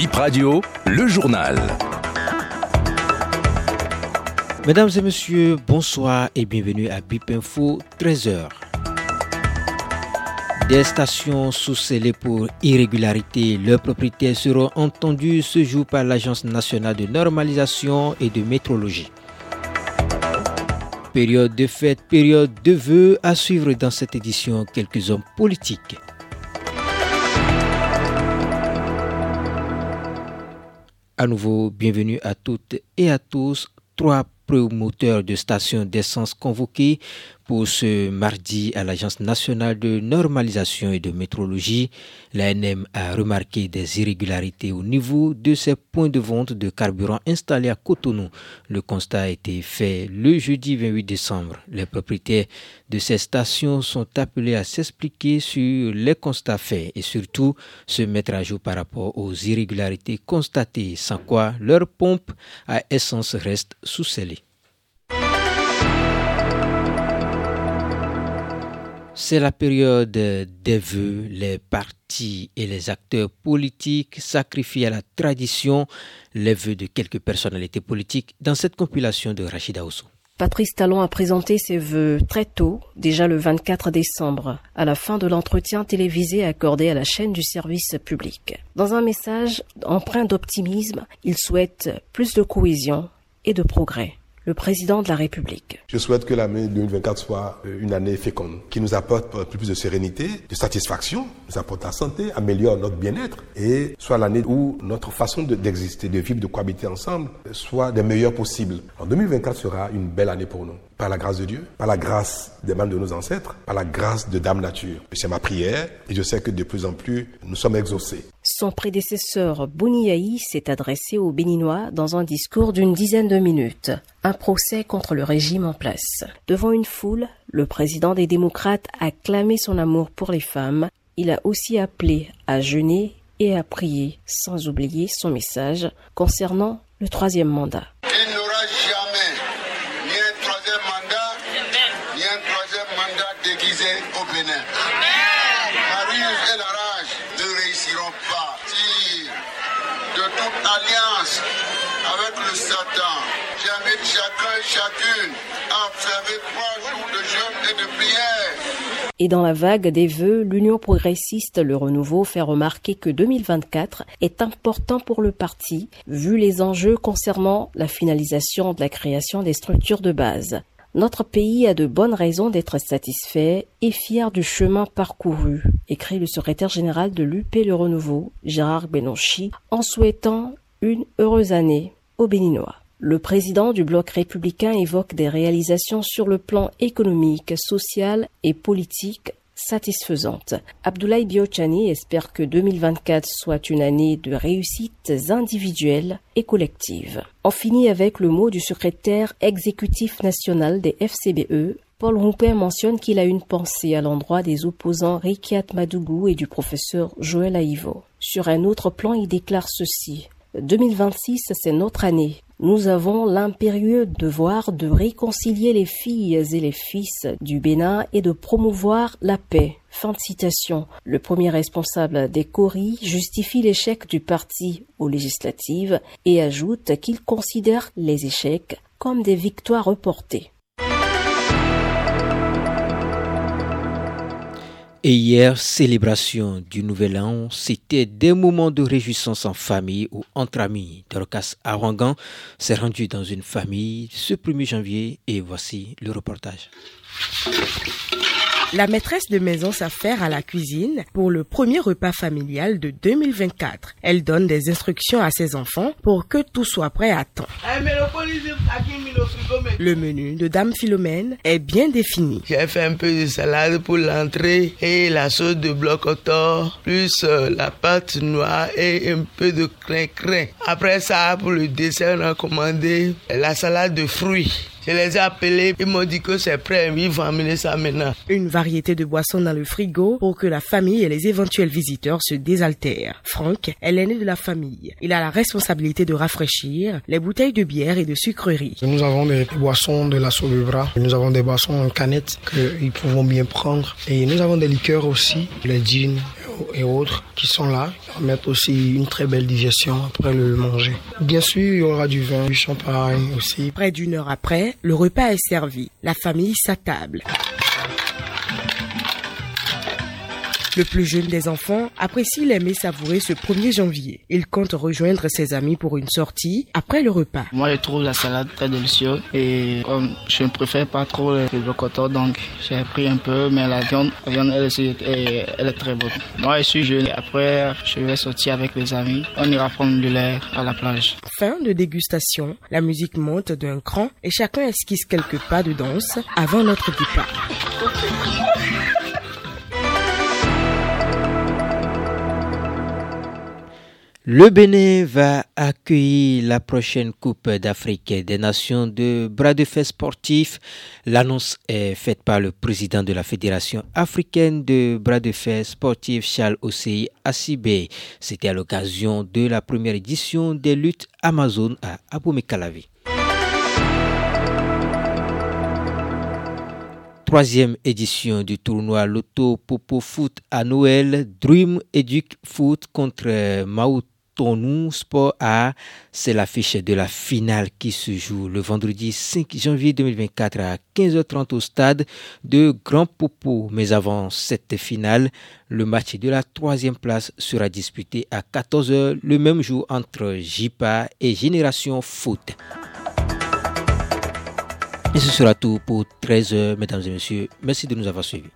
Bip Radio, le journal. Mesdames et messieurs, bonsoir et bienvenue à Bip Info 13h. Des stations sous-scellées pour irrégularité, leurs propriétaires seront entendus ce jour par l'Agence nationale de normalisation et de métrologie. Période de fête, période de vœux à suivre dans cette édition quelques hommes politiques. À nouveau, bienvenue à toutes et à tous. Trois promoteurs de stations d'essence convoqués pour ce mardi à l'Agence nationale de normalisation et de métrologie. L'ANM a remarqué des irrégularités au niveau de ses points de vente de carburant installés à Cotonou. Le constat a été fait le jeudi 28 décembre. Les propriétaires de ces stations sont appelés à s'expliquer sur les constats faits et surtout se mettre à jour par rapport aux irrégularités constatées, sans quoi leur pompe à essence reste sous-scellée. C'est la période des vœux. Les partis et les acteurs politiques sacrifient à la tradition les vœux de quelques personnalités politiques dans cette compilation de Rachida Osso. Patrice Talon a présenté ses vœux très tôt, déjà le 24 décembre, à la fin de l'entretien télévisé accordé à la chaîne du service public. Dans un message empreint d'optimisme, il souhaite plus de cohésion et de progrès le président de la République. Je souhaite que l'année 2024 soit euh, une année féconde, qui nous apporte plus de sérénité, de satisfaction, nous apporte la santé, améliore notre bien-être et soit l'année où notre façon d'exister, de, vivre, de cohabiter ensemble soit des meilleures possibles. En 2024 sera une belle année pour nous par la grâce de Dieu, par la grâce des membres de nos ancêtres, par la grâce de Dame Nature. C'est ma prière et je sais que de plus en plus nous sommes exaucés. Son prédécesseur Bouniaï s'est adressé aux Béninois dans un discours d'une dizaine de minutes. Un procès contre le régime en place. Devant une foule, le président des démocrates a clamé son amour pour les femmes. Il a aussi appelé à jeûner et à prier, sans oublier son message concernant le troisième mandat. Avec le Satan. J'invite chacun et chacune à observer trois jours de jeûne et de prière. Et dans la vague des vœux, l'Union progressiste Le Renouveau fait remarquer que 2024 est important pour le parti, vu les enjeux concernant la finalisation de la création des structures de base. Notre pays a de bonnes raisons d'être satisfait et fier du chemin parcouru, écrit le secrétaire général de l'UP Le Renouveau, Gérard Benonchi, en souhaitant une heureuse année aux Béninois. Le président du bloc républicain évoque des réalisations sur le plan économique, social et politique satisfaisantes. Abdoulaye Biochani espère que 2024 soit une année de réussites individuelles et collectives. On finit avec le mot du secrétaire exécutif national des FCBE, Paul Roupin mentionne qu'il a une pensée à l'endroit des opposants Rikiat Madougou et du professeur Joël Aïvo. Sur un autre plan, il déclare ceci. 2026, c'est notre année. Nous avons l'impérieux devoir de réconcilier les filles et les fils du Bénin et de promouvoir la paix. Fin de citation. Le premier responsable des Coris justifie l'échec du parti aux législatives et ajoute qu'il considère les échecs comme des victoires reportées. Et hier, célébration du Nouvel An, c'était des moments de réjouissance en famille ou entre amis. Dorcas Arangan s'est rendu dans une famille ce 1er janvier et voici le reportage. La maîtresse de maison s'affaire à la cuisine pour le premier repas familial de 2024. Elle donne des instructions à ses enfants pour que tout soit prêt à temps. Le menu de Dame Philomène est bien défini. J'ai fait un peu de salade pour l'entrée et la sauce de bloc plus euh, la pâte noire et un peu de crin-crin. Après ça, pour le dessert, on a commandé la salade de fruits. Je les ai appelés, ils m'ont dit que c'est prêt, ils vont amener ça maintenant. Une variété de boissons dans le frigo pour que la famille et les éventuels visiteurs se désaltèrent. Franck est l'aîné de la famille. Il a la responsabilité de rafraîchir les bouteilles de bière et de sucreries. Nous avons des boissons de la bras, nous avons des boissons en canette qu'ils pourront bien prendre et nous avons des liqueurs aussi, les jeans, et autres qui sont là, qui permettent aussi une très belle digestion après le manger. Bien sûr, il y aura du vin, du champagne aussi. Près d'une heure après, le repas est servi. La famille s'attable. Le plus jeune des enfants apprécie l'aimer savourer ce 1er janvier. Il compte rejoindre ses amis pour une sortie après le repas. Moi, je trouve la salade très délicieuse et comme je ne préfère pas trop le coton, donc j'ai pris un peu, mais la viande, la viande elle, est très bonne. Moi, je suis jeune. Après, je vais sortir avec les amis. On ira prendre de l'air à la plage. Fin de dégustation. La musique monte d'un cran et chacun esquisse quelques pas de danse avant notre départ. Le Bénin va accueillir la prochaine Coupe d'Afrique des Nations de bras de fer sportifs. L'annonce est faite par le président de la Fédération africaine de bras de fer sportifs, Charles Osei Assibé. C'était à l'occasion de la première édition des luttes Amazon à Abomey-Calavi. Troisième édition du tournoi Loto Popo Foot à Noël, Dream Educ Foot contre Maout nous Sport A. C'est l'affiche de la finale qui se joue le vendredi 5 janvier 2024 à 15h30 au stade de Grand Popo. Mais avant cette finale, le match de la troisième place sera disputé à 14h le même jour entre JIPA et Génération Foot. Et ce sera tout pour 13h, mesdames et messieurs. Merci de nous avoir suivis.